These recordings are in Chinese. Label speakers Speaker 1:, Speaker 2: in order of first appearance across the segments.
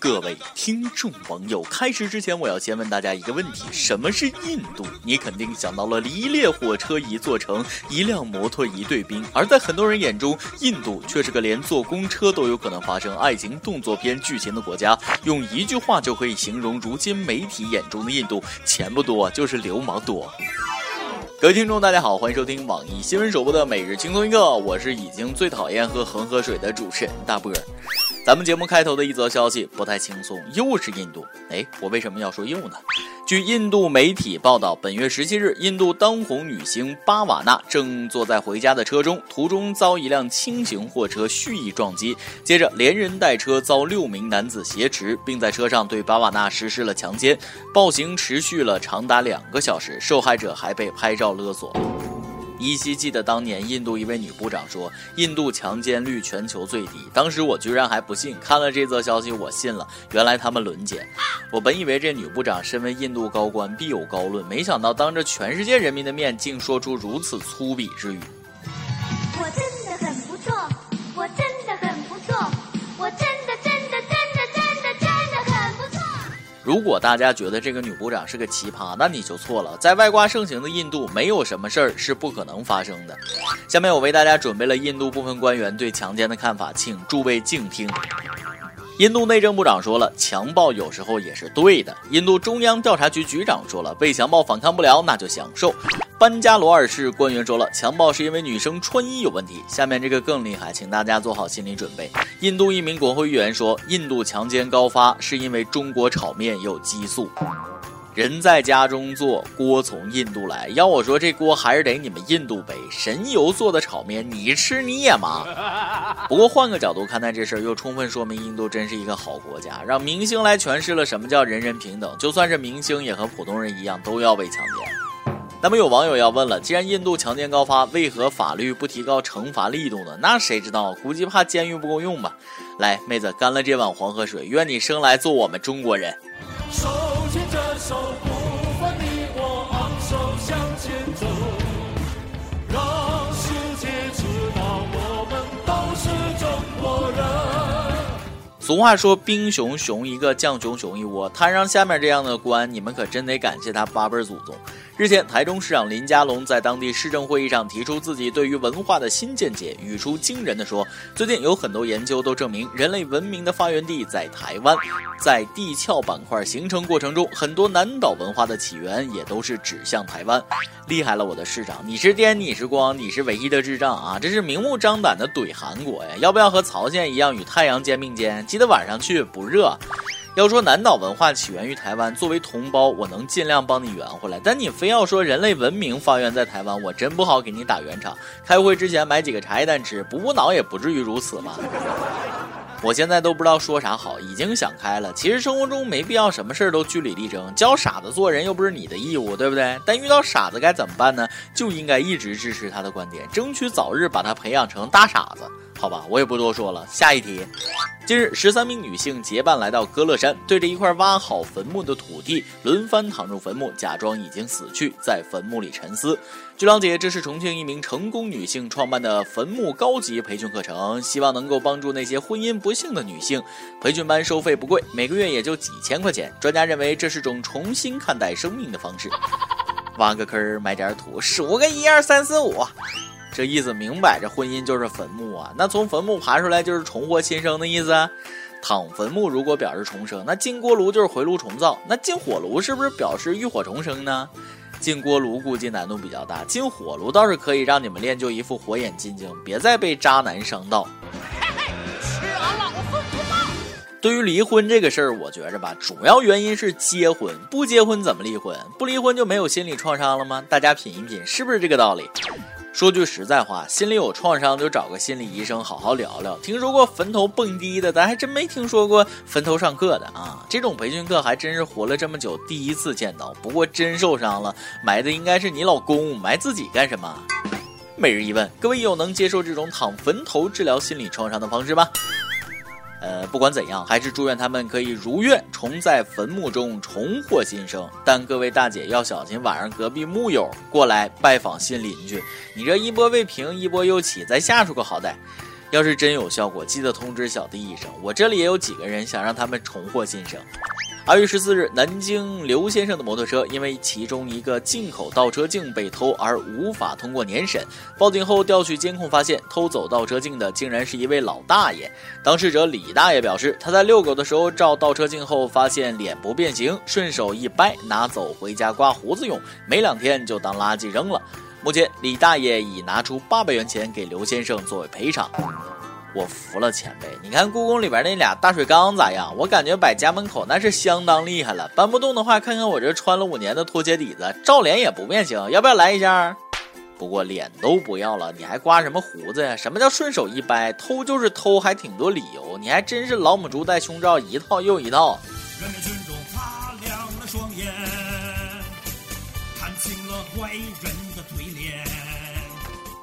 Speaker 1: 各位听众网友，开始之前，我要先问大家一个问题：什么是印度？你肯定想到了一列火车一座城，一辆摩托一队兵。而在很多人眼中，印度却是个连坐公车都有可能发生爱情动作片剧情的国家。用一句话就可以形容如今媒体眼中的印度：钱不多，就是流氓多。各位听众，大家好，欢迎收听网易新闻首播的每日轻松一刻，我是已经最讨厌喝恒河水的主持人大波儿。咱们节目开头的一则消息不太轻松，又是印度。哎，我为什么要说又呢？据印度媒体报道，本月十七日，印度当红女星巴瓦纳正坐在回家的车中，途中遭一辆轻型货车蓄意撞击，接着连人带车遭六名男子挟持，并在车上对巴瓦纳实施了强奸。暴行持续了长达两个小时，受害者还被拍照勒索。依稀记得当年印度一位女部长说，印度强奸率全球最低。当时我居然还不信，看了这则消息，我信了。原来他们轮奸。我本以为这女部长身为印度高官必有高论，没想到当着全世界人民的面，竟说出如此粗鄙之语。如果大家觉得这个女部长是个奇葩，那你就错了。在外挂盛行的印度，没有什么事儿是不可能发生的。下面我为大家准备了印度部分官员对强奸的看法，请诸位静听。印度内政部长说了，强暴有时候也是对的。印度中央调查局局长说了，被强暴反抗不了，那就享受。班加罗尔市官员说了，强暴是因为女生穿衣有问题。下面这个更厉害，请大家做好心理准备。印度一名国会议员说，印度强奸高发是因为中国炒面有激素。人在家中做，锅从印度来。要我说，这锅还是得你们印度背。神油做的炒面，你吃你也麻。不过换个角度看待这事儿，又充分说明印度真是一个好国家，让明星来诠释了什么叫人人平等。就算是明星，也和普通人一样，都要被强奸。那么有网友要问了，既然印度强奸高发，为何法律不提高惩罚力度呢？那谁知道？估计怕监狱不够用吧。来，妹子，干了这碗黄河水，愿你生来做我们中国人。手不分你我，昂首向前走，让世界知道我们都是中国人。俗话说，兵熊熊一个，将熊熊一窝。摊上下面这样的官，你们可真得感谢他八辈祖宗。日前，台中市长林佳龙在当地市政会议上提出自己对于文化的新见解，语出惊人的说：“最近有很多研究都证明，人类文明的发源地在台湾，在地壳板块形成过程中，很多南岛文化的起源也都是指向台湾。厉害了，我的市长，你是电，你是光，你是唯一的智障啊！这是明目张胆的怼韩国呀！要不要和曹县一样与太阳肩并肩？记得晚上去，不热。”要说南岛文化起源于台湾，作为同胞，我能尽量帮你圆回来。但你非要说人类文明发源在台湾，我真不好给你打圆场。开会之前买几个茶叶蛋吃，补补脑也不至于如此吧？我现在都不知道说啥好，已经想开了。其实生活中没必要什么事儿都据理力争，教傻子做人又不是你的义务，对不对？但遇到傻子该怎么办呢？就应该一直支持他的观点，争取早日把他培养成大傻子。好吧，我也不多说了。下一题，近日十三名女性结伴来到歌乐山，对着一块挖好坟墓的土地，轮番躺入坟墓，假装已经死去，在坟墓里沉思。据了解，这是重庆一名成功女性创办的坟墓高级培训课程，希望能够帮助那些婚姻不幸的女性。培训班收费不贵，每个月也就几千块钱。专家认为这是种重新看待生命的方式。挖个坑儿，埋点土，数个一二三四五。这意思明摆着，婚姻就是坟墓啊！那从坟墓爬出来就是重获新生的意思。躺坟墓如果表示重生，那进锅炉就是回炉重造。那进火炉是不是表示浴火重生呢？进锅炉估计难度比较大，进火炉倒是可以让你们练就一副火眼金睛，别再被渣男伤到。吃俺老孙不放！对于离婚这个事儿，我觉着吧，主要原因是结婚，不结婚怎么离婚？不离婚就没有心理创伤了吗？大家品一品，是不是这个道理？说句实在话，心里有创伤就找个心理医生好好聊聊。听说过坟头蹦迪的，咱还真没听说过坟头上课的啊！这种培训课还真是活了这么久第一次见到。不过真受伤了，埋的应该是你老公，埋自己干什么？每日一问，各位有能接受这种躺坟头治疗心理创伤的方式吗？呃，不管怎样，还是祝愿他们可以如愿重在坟墓中重获新生。但各位大姐要小心，晚上隔壁木友过来拜访新邻居，你这一波未平，一波又起，再吓出个好歹。要是真有效果，记得通知小弟一声。我这里也有几个人想让他们重获新生。二月十四日，南京刘先生的摩托车因为其中一个进口倒车镜被偷而无法通过年审。报警后调取监控，发现偷走倒车镜的竟然是一位老大爷。当事者李大爷表示，他在遛狗的时候照倒车镜后发现脸部变形，顺手一掰拿走回家刮胡子用，没两天就当垃圾扔了。目前，李大爷已拿出八百元钱给刘先生作为赔偿。我服了，前辈！你看故宫里边那俩大水缸咋样？我感觉摆家门口那是相当厉害了。搬不动的话，看看我这穿了五年的拖鞋底子，照脸也不变形。要不要来一下？不过脸都不要了，你还刮什么胡子呀？什么叫顺手一掰？偷就是偷，还挺多理由。你还真是老母猪戴胸罩，一套又一套。人们尊重擦亮了双眼，进了坏人的嘴脸。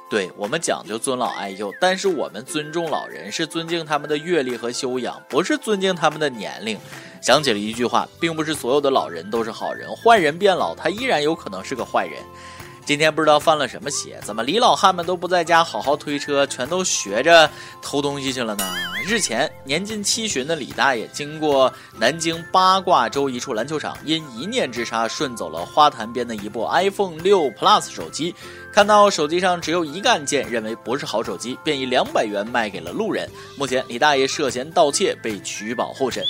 Speaker 1: 对我们讲究尊老爱幼，但是我们尊重老人是尊敬他们的阅历和修养，不是尊敬他们的年龄。想起了一句话，并不是所有的老人都是好人，坏人变老，他依然有可能是个坏人。今天不知道犯了什么邪，怎么李老汉们都不在家好好推车，全都学着偷东西去了呢？日前，年近七旬的李大爷经过南京八卦洲一处篮球场，因一念之差顺走了花坛边的一部 iPhone 六 Plus 手机，看到手机上只有一个按键，认为不是好手机，便以两百元卖给了路人。目前，李大爷涉嫌盗窃，被取保候审。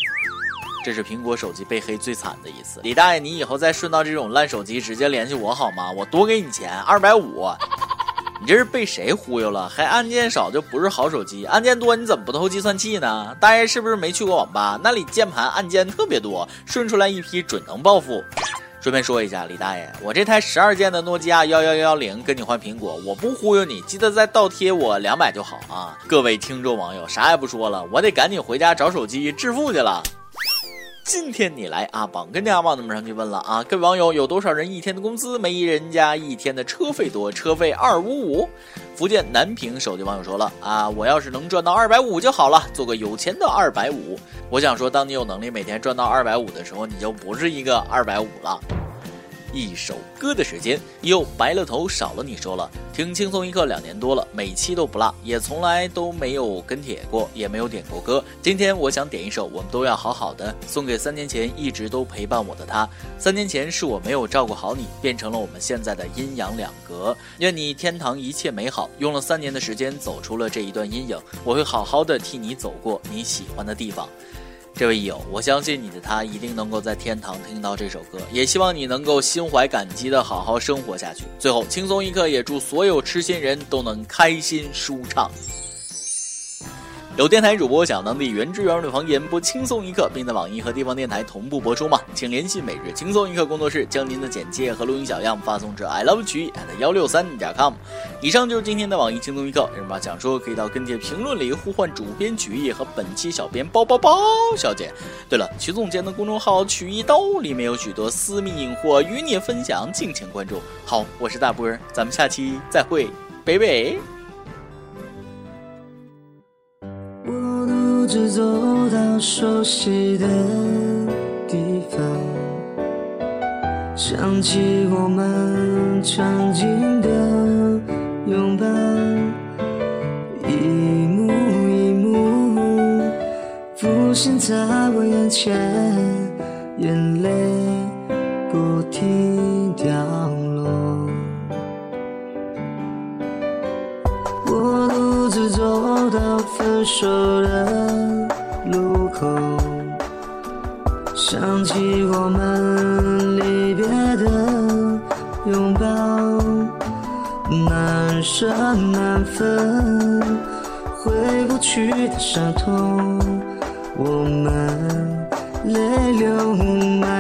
Speaker 1: 这是苹果手机被黑最惨的一次，李大爷，你以后再顺到这种烂手机，直接联系我好吗？我多给你钱，二百五。你这是被谁忽悠了？还按键少就不是好手机，按键多你怎么不偷计算器呢？大爷是不是没去过网吧？那里键盘按键特别多，顺出来一批准能暴富。顺便说一下，李大爷，我这台十二键的诺基亚幺幺幺零跟你换苹果，我不忽悠你，记得再倒贴我两百就好啊！各位听众网友，啥也不说了，我得赶紧回家找手机致富去了。今天你来阿榜跟阿榜那么上去问了啊，各位网友有多少人一天的工资没人家一天的车费多？车费二五五。福建南平手机网友说了啊，我要是能赚到二百五就好了，做个有钱的二百五。我想说，当你有能力每天赚到二百五的时候，你就不是一个二百五了。一首歌的时间，又白了头少了你说了，听轻松一刻两年多了，每期都不落，也从来都没有跟帖过，也没有点过歌。今天我想点一首《我们都要好好的》，送给三年前一直都陪伴我的他。三年前是我没有照顾好你，变成了我们现在的阴阳两隔。愿你天堂一切美好。用了三年的时间走出了这一段阴影，我会好好的替你走过你喜欢的地方。这位友，我相信你的他一定能够在天堂听到这首歌，也希望你能够心怀感激的好好生活下去。最后，轻松一刻，也祝所有痴心人都能开心舒畅。有电台主播想当地原汁原味的方言播轻松一刻，并在网易和地方电台同步播出吗？请联系每日轻松一刻工作室，将您的简介和录音小样发送至 i love 曲艺 at 幺六三点 com。以上就是今天的网易轻松一刻。有什么想说，可以到跟帖评论里呼唤主编曲艺和本期小编包包包小姐。对了，曲总监的公众号曲一刀里面有许多私密隐货与你分享，敬请关注。好，我是大波，咱们下期再会，拜拜一。
Speaker 2: 直走到熟悉的地方，想起我们曾经的拥抱，一幕一幕浮现在我眼前，眼泪不停掉落。走到分手的。路口，想起我们离别的拥抱，难舍难分，回不去的伤痛，我们泪流满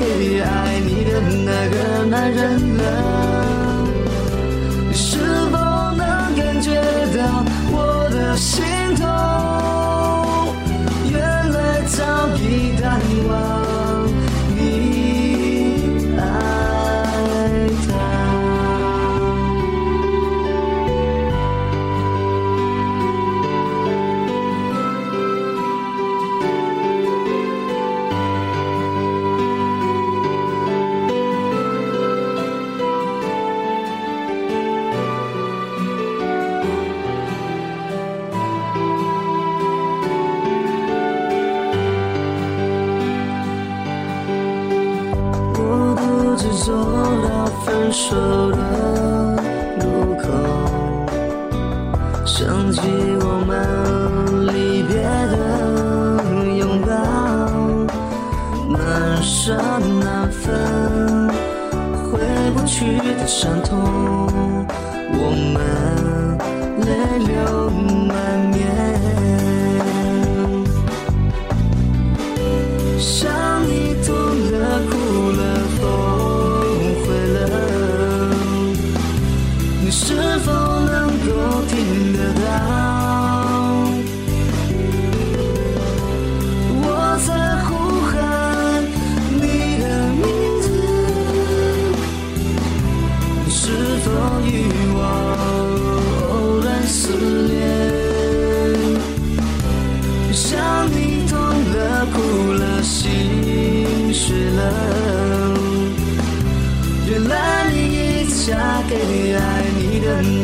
Speaker 2: 最爱你的那个男人呢你是否能感觉到我的心？记我们离别的拥抱，难舍难分，回不去的伤痛。最爱你的